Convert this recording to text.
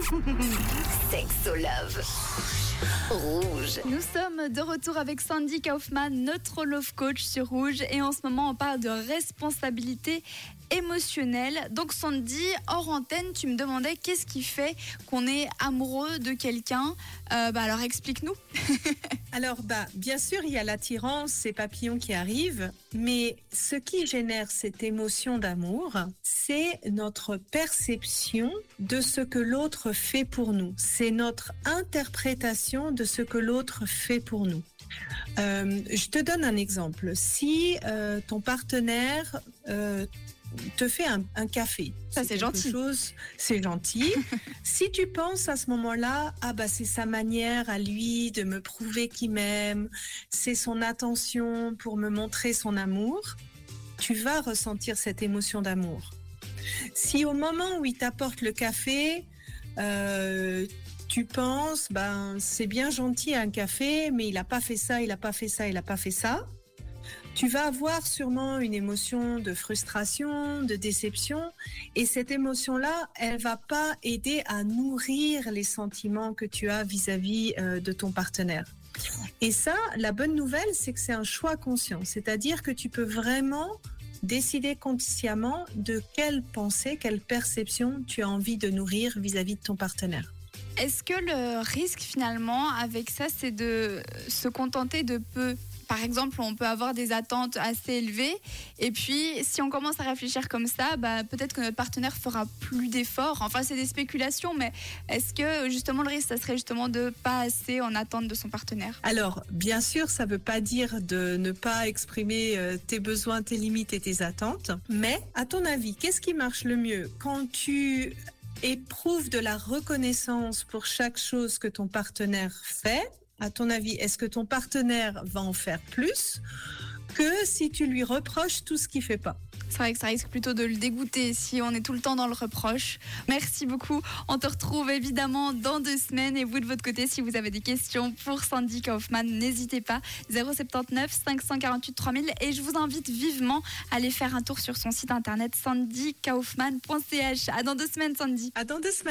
Sexo Love. Rouge. Nous sommes de retour avec Sandy Kaufman, notre love coach sur Rouge. Et en ce moment, on parle de responsabilité émotionnelle. Donc Sandy, hors antenne, tu me demandais qu'est-ce qui fait qu'on est amoureux de quelqu'un. Euh, bah alors explique-nous. Alors, bah, bien sûr, il y a l'attirance, ces papillons qui arrivent, mais ce qui génère cette émotion d'amour, c'est notre perception de ce que l'autre fait pour nous. C'est notre interprétation de ce que l'autre fait pour nous. Euh, je te donne un exemple. Si euh, ton partenaire euh, te fait un, un café, Ça, c'est gentil. C'est gentil. si tu penses à ce moment-là, ah bah c'est sa manière à lui de me prouver qu'il m'aime, c'est son attention pour me montrer son amour, tu vas ressentir cette émotion d'amour. Si au moment où il t'apporte le café, euh, tu penses, ben c'est bien gentil un café, mais il n'a pas fait ça, il n'a pas fait ça, il n'a pas fait ça. Tu vas avoir sûrement une émotion de frustration, de déception, et cette émotion-là, elle va pas aider à nourrir les sentiments que tu as vis-à-vis euh, de ton partenaire. Et ça, la bonne nouvelle, c'est que c'est un choix conscient, c'est-à-dire que tu peux vraiment décider consciemment de quelle pensée, quelle perception tu as envie de nourrir vis-à-vis de ton partenaire. Est-ce que le risque finalement avec ça, c'est de se contenter de peu? Par exemple, on peut avoir des attentes assez élevées. Et puis, si on commence à réfléchir comme ça, bah, peut-être que notre partenaire fera plus d'efforts. Enfin, c'est des spéculations, mais est-ce que justement le risque, ça serait justement de pas assez en attente de son partenaire? Alors, bien sûr, ça ne veut pas dire de ne pas exprimer euh, tes besoins, tes limites et tes attentes. Mais, à ton avis, qu'est-ce qui marche le mieux? Quand tu éprouves de la reconnaissance pour chaque chose que ton partenaire fait. À ton avis, est-ce que ton partenaire va en faire plus que si tu lui reproches tout ce qu'il fait pas C'est vrai que ça risque plutôt de le dégoûter si on est tout le temps dans le reproche. Merci beaucoup. On te retrouve évidemment dans deux semaines. Et vous, de votre côté, si vous avez des questions pour Sandy Kaufman, n'hésitez pas. 079 548 3000. Et je vous invite vivement à aller faire un tour sur son site internet sandykaufman.ch. À dans deux semaines, Sandy. À dans deux semaines.